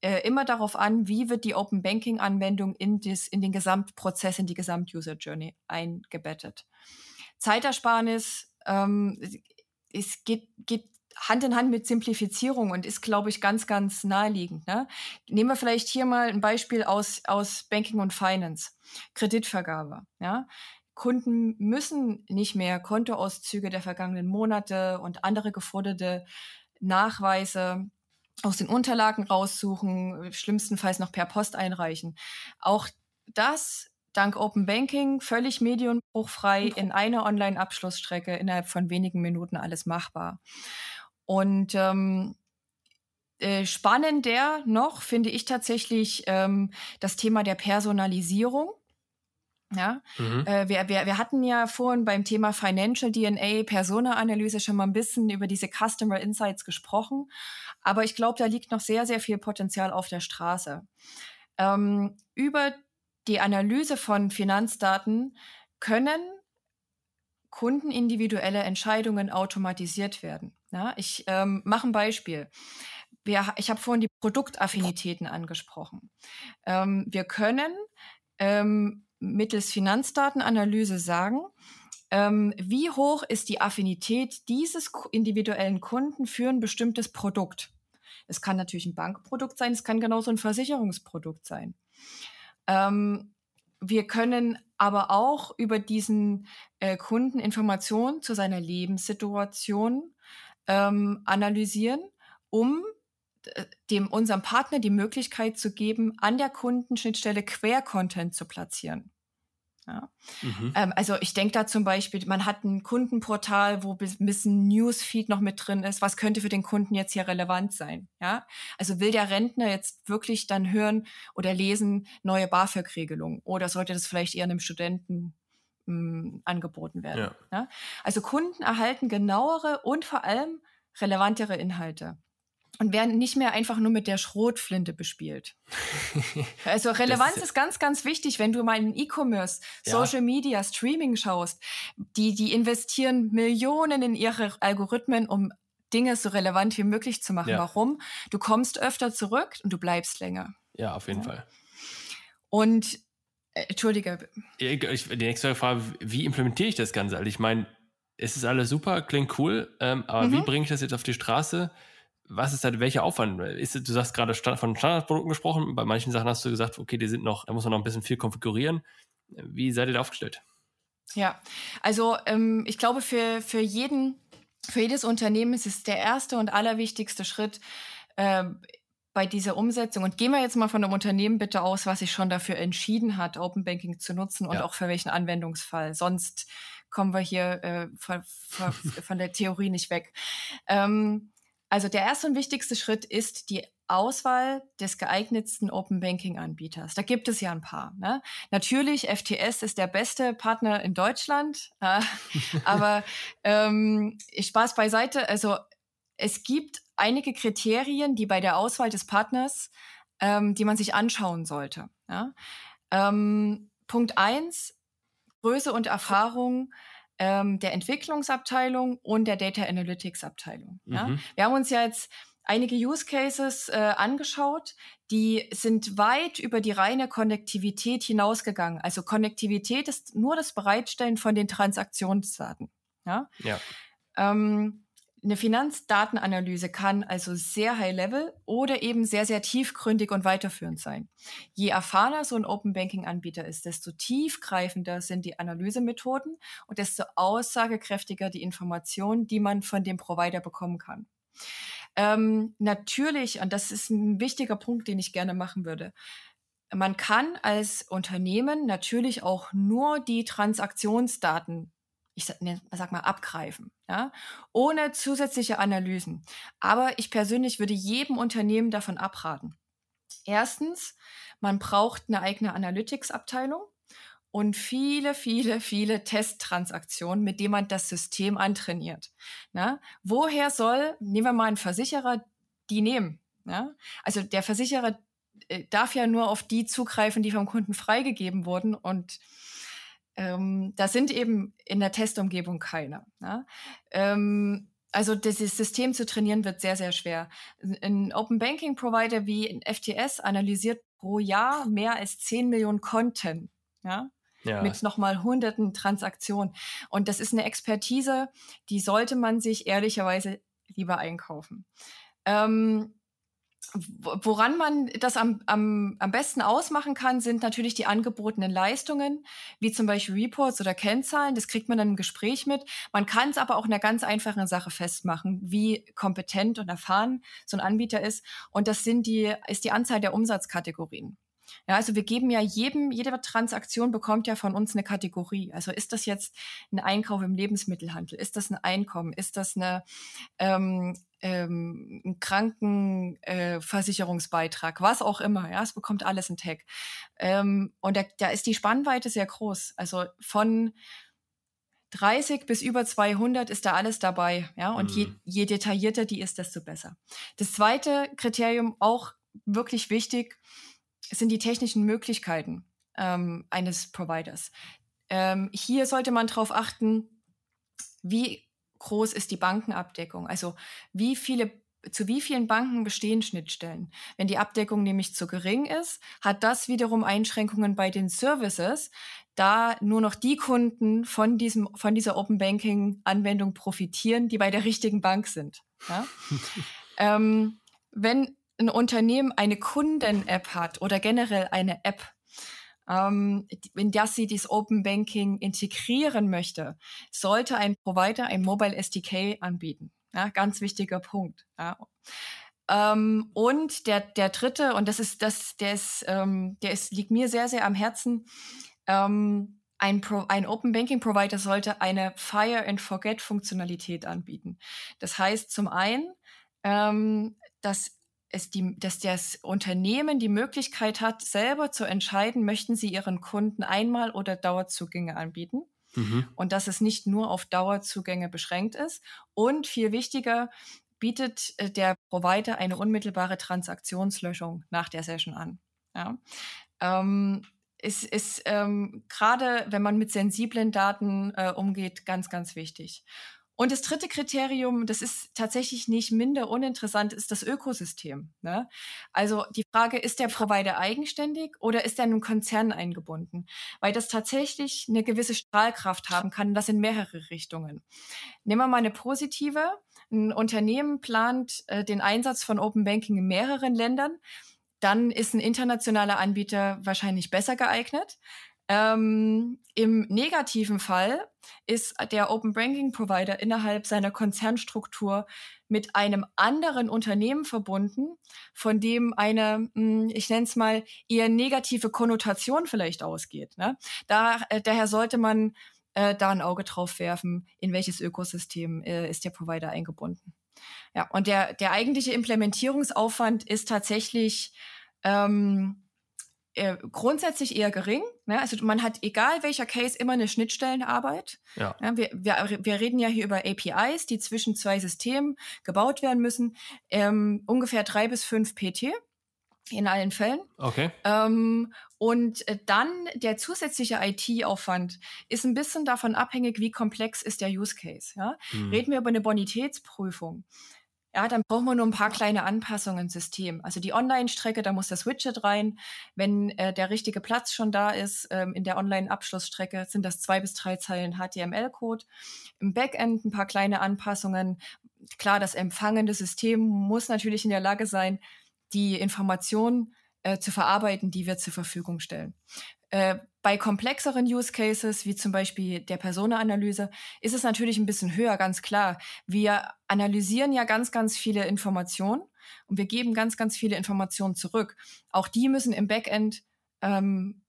äh, immer darauf an, wie wird die Open Banking Anwendung in, des, in den Gesamtprozess, in die Gesamt-User Journey eingebettet. Zeitersparnis ähm, es geht, geht Hand in Hand mit Simplifizierung und ist, glaube ich, ganz, ganz naheliegend. Ne? Nehmen wir vielleicht hier mal ein Beispiel aus, aus Banking und Finance. Kreditvergabe. Ja? Kunden müssen nicht mehr Kontoauszüge der vergangenen Monate und andere geforderte Nachweise aus den Unterlagen raussuchen, schlimmstenfalls noch per Post einreichen. Auch das dank Open Banking völlig medienbruchfrei in einer Online-Abschlussstrecke innerhalb von wenigen Minuten alles machbar. Und ähm, äh, spannender noch finde ich tatsächlich ähm, das Thema der Personalisierung. Ja, mhm. äh, wir, wir, wir hatten ja vorhin beim Thema Financial DNA, Persona-Analyse schon mal ein bisschen über diese Customer Insights gesprochen. Aber ich glaube, da liegt noch sehr, sehr viel Potenzial auf der Straße. Ähm, über die Analyse von Finanzdaten können kundenindividuelle Entscheidungen automatisiert werden. Ja, ich ähm, mache ein Beispiel. Wir, ich habe vorhin die Produktaffinitäten angesprochen. Ähm, wir können ähm, mittels Finanzdatenanalyse sagen, ähm, wie hoch ist die Affinität dieses individuellen Kunden für ein bestimmtes Produkt. Es kann natürlich ein Bankprodukt sein, es kann genauso ein Versicherungsprodukt sein. Ähm, wir können aber auch über diesen äh, Kunden Informationen zu seiner Lebenssituation ähm, analysieren, um äh, dem unserem Partner die Möglichkeit zu geben, an der Kundenschnittstelle Quer-Content zu platzieren. Ja. Mhm. Ähm, also ich denke da zum Beispiel, man hat ein Kundenportal, wo ein bisschen Newsfeed noch mit drin ist. Was könnte für den Kunden jetzt hier relevant sein? Ja, also will der Rentner jetzt wirklich dann hören oder lesen neue BAföG-Regelungen oder sollte das vielleicht eher einem Studenten mh, hm, angeboten werden? Ja. ja. Also Kunden erhalten genauere und vor allem relevantere Inhalte und werden nicht mehr einfach nur mit der Schrotflinte bespielt. Also Relevanz ist, ist, ganz, ganz wichtig, wenn du mal in E-Commerce, ja. Social Media, Streaming schaust. Die, die investieren Millionen in ihre Algorithmen, um Dinge so relevant wie möglich zu machen. Ja. Warum? Du kommst öfter zurück und du bleibst länger. Ja, auf jeden ja. Fall. Und äh, Entschuldige. Ich, die nächste Frage, wie implementiere ich das Ganze? Also ich meine, es ist alles super, klingt cool, ähm, aber mhm. wie bringe ich das jetzt auf die Straße? Was ist halt welcher Aufwand? Ist, du sagst gerade von Standardprodukten gesprochen, bei manchen Sachen hast du gesagt, okay, die sind noch, da muss man noch ein bisschen viel konfigurieren. Wie seid ihr da aufgestellt? Ja, also ähm, ich glaube, für, für jeden, für jedes Unternehmen ist es der erste und allerwichtigste Schritt äh, bei dieser Umsetzung. Und gehen wir jetzt mal von einem Unternehmen bitte aus, was sich schon dafür entschieden hat, Open Banking zu nutzen und ja. auch für welchen Anwendungsfall. Sonst kommen wir hier äh, von, von, von der Theorie nicht weg. Ähm, also der erste und wichtigste Schritt ist die Auswahl des geeignetsten Open Banking Anbieters. Da gibt es ja ein paar. Ne? Natürlich, FTS ist der beste Partner in Deutschland, äh, aber ähm, Spaß beiseite. Also es gibt einige Kriterien, die bei der Auswahl des Partners, ähm, die man sich anschauen sollte. Ja? Ähm, Punkt eins: Größe und Erfahrung ähm, der Entwicklungsabteilung und der Data Analytics Abteilung. Mhm. Ja? Wir haben uns ja jetzt einige Use Cases äh, angeschaut, die sind weit über die reine Konnektivität hinausgegangen. Also Konnektivität ist nur das Bereitstellen von den Transaktionsdaten. Ja. ja. Ähm, eine Finanzdatenanalyse kann also sehr high-level oder eben sehr, sehr tiefgründig und weiterführend sein. Je erfahrener so ein Open Banking-Anbieter ist, desto tiefgreifender sind die Analysemethoden und desto aussagekräftiger die Informationen, die man von dem Provider bekommen kann. Ähm, natürlich, und das ist ein wichtiger Punkt, den ich gerne machen würde, man kann als Unternehmen natürlich auch nur die Transaktionsdaten ich sag, ne, sag mal, abgreifen, ja, ohne zusätzliche Analysen. Aber ich persönlich würde jedem Unternehmen davon abraten. Erstens, man braucht eine eigene Analytics-Abteilung und viele, viele, viele Testtransaktionen, mit denen man das System antrainiert. Na? Woher soll, nehmen wir mal einen Versicherer, die nehmen? Ja? Also der Versicherer äh, darf ja nur auf die zugreifen, die vom Kunden freigegeben wurden und ähm, da sind eben in der Testumgebung keine. Ja? Ähm, also dieses System zu trainieren wird sehr, sehr schwer. Ein Open Banking Provider wie ein FTS analysiert pro Jahr mehr als 10 Millionen Konten. Ja? Ja. mit nochmal hunderten Transaktionen. Und das ist eine Expertise, die sollte man sich ehrlicherweise lieber einkaufen. Ähm, Woran man das am, am, am besten ausmachen kann, sind natürlich die angebotenen Leistungen, wie zum Beispiel Reports oder Kennzahlen. Das kriegt man dann im Gespräch mit. Man kann es aber auch in einer ganz einfachen Sache festmachen, wie kompetent und erfahren so ein Anbieter ist. Und das sind die, ist die Anzahl der Umsatzkategorien. Ja, also wir geben ja jedem, jede Transaktion bekommt ja von uns eine Kategorie. Also ist das jetzt ein Einkauf im Lebensmittelhandel? Ist das ein Einkommen? Ist das eine, ähm, ähm, ein Krankenversicherungsbeitrag? Äh, was auch immer. Ja, es bekommt alles ein Tag. Ähm, und da, da ist die Spannweite sehr groß. Also von 30 bis über 200 ist da alles dabei. Ja, und mhm. je, je detaillierter die ist, desto besser. Das zweite Kriterium auch wirklich wichtig sind die technischen Möglichkeiten ähm, eines Providers. Ähm, hier sollte man darauf achten, wie groß ist die Bankenabdeckung, also wie viele zu wie vielen Banken bestehen Schnittstellen? Wenn die Abdeckung nämlich zu gering ist, hat das wiederum Einschränkungen bei den Services, da nur noch die Kunden von diesem, von dieser Open Banking Anwendung profitieren, die bei der richtigen Bank sind. Ja? ähm, wenn ein Unternehmen eine Kunden-App hat oder generell eine App, ähm, in der sie das Open Banking integrieren möchte, sollte ein Provider ein Mobile SDK anbieten. Ja, ganz wichtiger Punkt. Ja. Ähm, und der, der dritte, und das ist, das, der ist, ähm, der ist, liegt mir sehr, sehr am Herzen, ähm, ein, Pro, ein Open Banking Provider sollte eine Fire and Forget Funktionalität anbieten. Das heißt zum einen, ähm, dass es die, dass das Unternehmen die Möglichkeit hat, selber zu entscheiden, möchten sie ihren Kunden einmal oder Dauerzugänge anbieten. Mhm. Und dass es nicht nur auf Dauerzugänge beschränkt ist. Und viel wichtiger, bietet äh, der Provider eine unmittelbare Transaktionslöschung nach der Session an. Ja. Ähm, ist, ist ähm, gerade, wenn man mit sensiblen Daten äh, umgeht, ganz, ganz wichtig. Und das dritte Kriterium, das ist tatsächlich nicht minder uninteressant, ist das Ökosystem. Ne? Also die Frage, ist der Provider eigenständig oder ist er in einem Konzern eingebunden? Weil das tatsächlich eine gewisse Strahlkraft haben kann, das in mehrere Richtungen. Nehmen wir mal eine positive. Ein Unternehmen plant äh, den Einsatz von Open Banking in mehreren Ländern. Dann ist ein internationaler Anbieter wahrscheinlich besser geeignet. Ähm, Im negativen Fall ist der Open Banking Provider innerhalb seiner Konzernstruktur mit einem anderen Unternehmen verbunden, von dem eine, hm, ich nenne es mal, eher negative Konnotation vielleicht ausgeht. Ne? Da, äh, daher sollte man äh, da ein Auge drauf werfen, in welches Ökosystem äh, ist der Provider eingebunden. Ja, und der, der eigentliche Implementierungsaufwand ist tatsächlich ähm, äh, grundsätzlich eher gering. Ne? Also man hat, egal welcher Case, immer eine Schnittstellenarbeit. Ja. ja wir, wir, wir reden ja hier über APIs, die zwischen zwei Systemen gebaut werden müssen. Ähm, ungefähr drei bis fünf PT in allen Fällen. Okay. Ähm, und äh, dann der zusätzliche IT-Aufwand ist ein bisschen davon abhängig, wie komplex ist der Use Case. Ja? Mhm. Reden wir über eine Bonitätsprüfung ja, dann brauchen wir nur ein paar kleine Anpassungen im System. Also die Online-Strecke, da muss das Widget rein. Wenn äh, der richtige Platz schon da ist, ähm, in der Online-Abschlussstrecke sind das zwei bis drei Zeilen HTML-Code. Im Backend ein paar kleine Anpassungen. Klar, das empfangende System muss natürlich in der Lage sein, die Informationen äh, zu verarbeiten, die wir zur Verfügung stellen. Äh, bei komplexeren Use Cases, wie zum Beispiel der Personenanalyse, ist es natürlich ein bisschen höher, ganz klar. Wir analysieren ja ganz, ganz viele Informationen und wir geben ganz, ganz viele Informationen zurück. Auch die müssen im Backend ähm,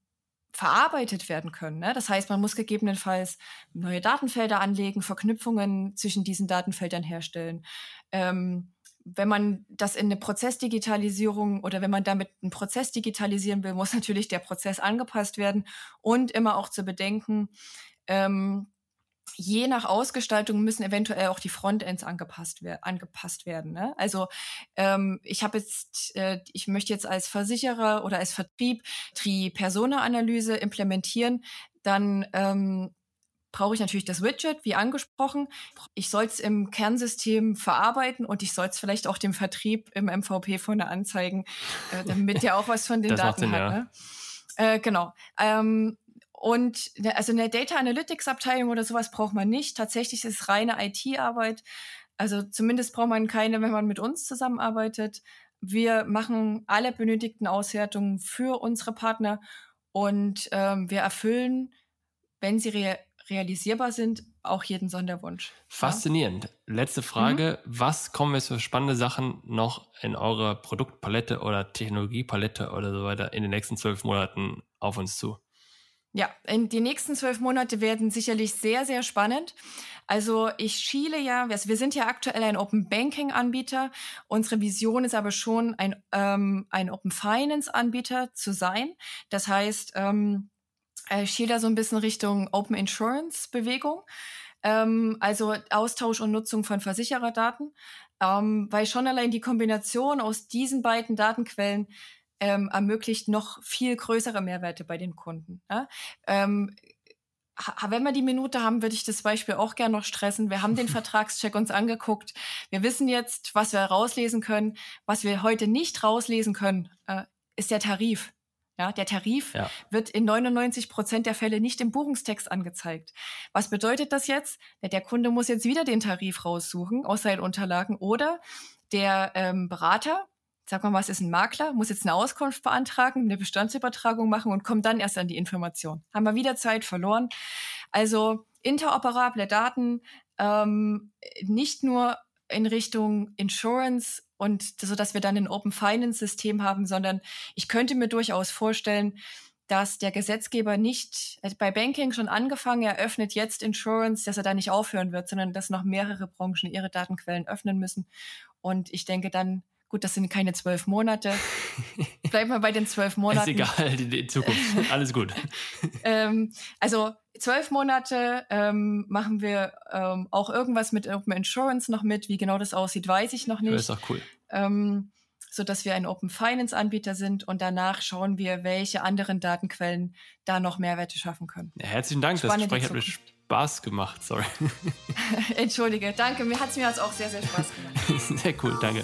verarbeitet werden können. Ne? Das heißt, man muss gegebenenfalls neue Datenfelder anlegen, Verknüpfungen zwischen diesen Datenfeldern herstellen. Ähm, wenn man das in eine Prozessdigitalisierung oder wenn man damit einen Prozess digitalisieren will, muss natürlich der Prozess angepasst werden und immer auch zu bedenken, ähm, je nach Ausgestaltung müssen eventuell auch die Frontends angepasst, wer angepasst werden. Ne? Also ähm, ich habe jetzt, äh, ich möchte jetzt als Versicherer oder als Vertrieb die Personenanalyse implementieren, dann ähm, brauche ich natürlich das Widget, wie angesprochen. Ich soll es im Kernsystem verarbeiten und ich soll es vielleicht auch dem Vertrieb im MVP vorne anzeigen, äh, damit der auch was von den Daten Sinn, hat. Ja. Ne? Äh, genau. Ähm, und ne, also eine Data Analytics Abteilung oder sowas braucht man nicht. Tatsächlich ist es reine IT-Arbeit. Also zumindest braucht man keine, wenn man mit uns zusammenarbeitet. Wir machen alle benötigten Auswertungen für unsere Partner und ähm, wir erfüllen, wenn sie realisierbar sind, auch jeden Sonderwunsch. Faszinierend. Ja? Letzte Frage. Mhm. Was kommen jetzt für spannende Sachen noch in eurer Produktpalette oder Technologiepalette oder so weiter in den nächsten zwölf Monaten auf uns zu? Ja, in die nächsten zwölf Monate werden sicherlich sehr, sehr spannend. Also ich schiele ja, also wir sind ja aktuell ein Open Banking Anbieter. Unsere Vision ist aber schon ein, ähm, ein Open Finance Anbieter zu sein. Das heißt, ähm, ich schiele da so ein bisschen Richtung Open Insurance Bewegung. Ähm, also Austausch und Nutzung von Versichererdaten. Ähm, weil schon allein die Kombination aus diesen beiden Datenquellen ähm, ermöglicht noch viel größere Mehrwerte bei den Kunden. Ja? Ähm, wenn wir die Minute haben, würde ich das Beispiel auch gerne noch stressen. Wir haben den Vertragscheck uns angeguckt. Wir wissen jetzt, was wir rauslesen können. Was wir heute nicht rauslesen können, äh, ist der Tarif. Ja, der Tarif ja. wird in 99 Prozent der Fälle nicht im Buchungstext angezeigt. Was bedeutet das jetzt? Der Kunde muss jetzt wieder den Tarif raussuchen aus seinen Unterlagen oder der ähm, Berater sag mal, was ist ein Makler, muss jetzt eine Auskunft beantragen, eine Bestandsübertragung machen und kommt dann erst an die Information. Haben wir wieder Zeit verloren. Also interoperable Daten, ähm, nicht nur in Richtung Insurance und so, dass wir dann ein Open Finance System haben, sondern ich könnte mir durchaus vorstellen, dass der Gesetzgeber nicht bei Banking schon angefangen, er öffnet jetzt Insurance, dass er da nicht aufhören wird, sondern dass noch mehrere Branchen ihre Datenquellen öffnen müssen. Und ich denke, dann Gut, das sind keine zwölf Monate. Bleiben wir bei den zwölf Monaten. Ist egal, die Zukunft. Alles gut. ähm, also zwölf Monate ähm, machen wir ähm, auch irgendwas mit Open Insurance noch mit. Wie genau das aussieht, weiß ich noch nicht. Das ist auch cool. Ähm, so dass wir ein Open Finance Anbieter sind und danach schauen wir, welche anderen Datenquellen da noch Mehrwerte schaffen können. Ja, herzlichen Dank, Spannende das Gespräch hat mir Spaß gemacht, sorry. Entschuldige, danke, mir hat es mir auch sehr, sehr Spaß gemacht. sehr cool, danke.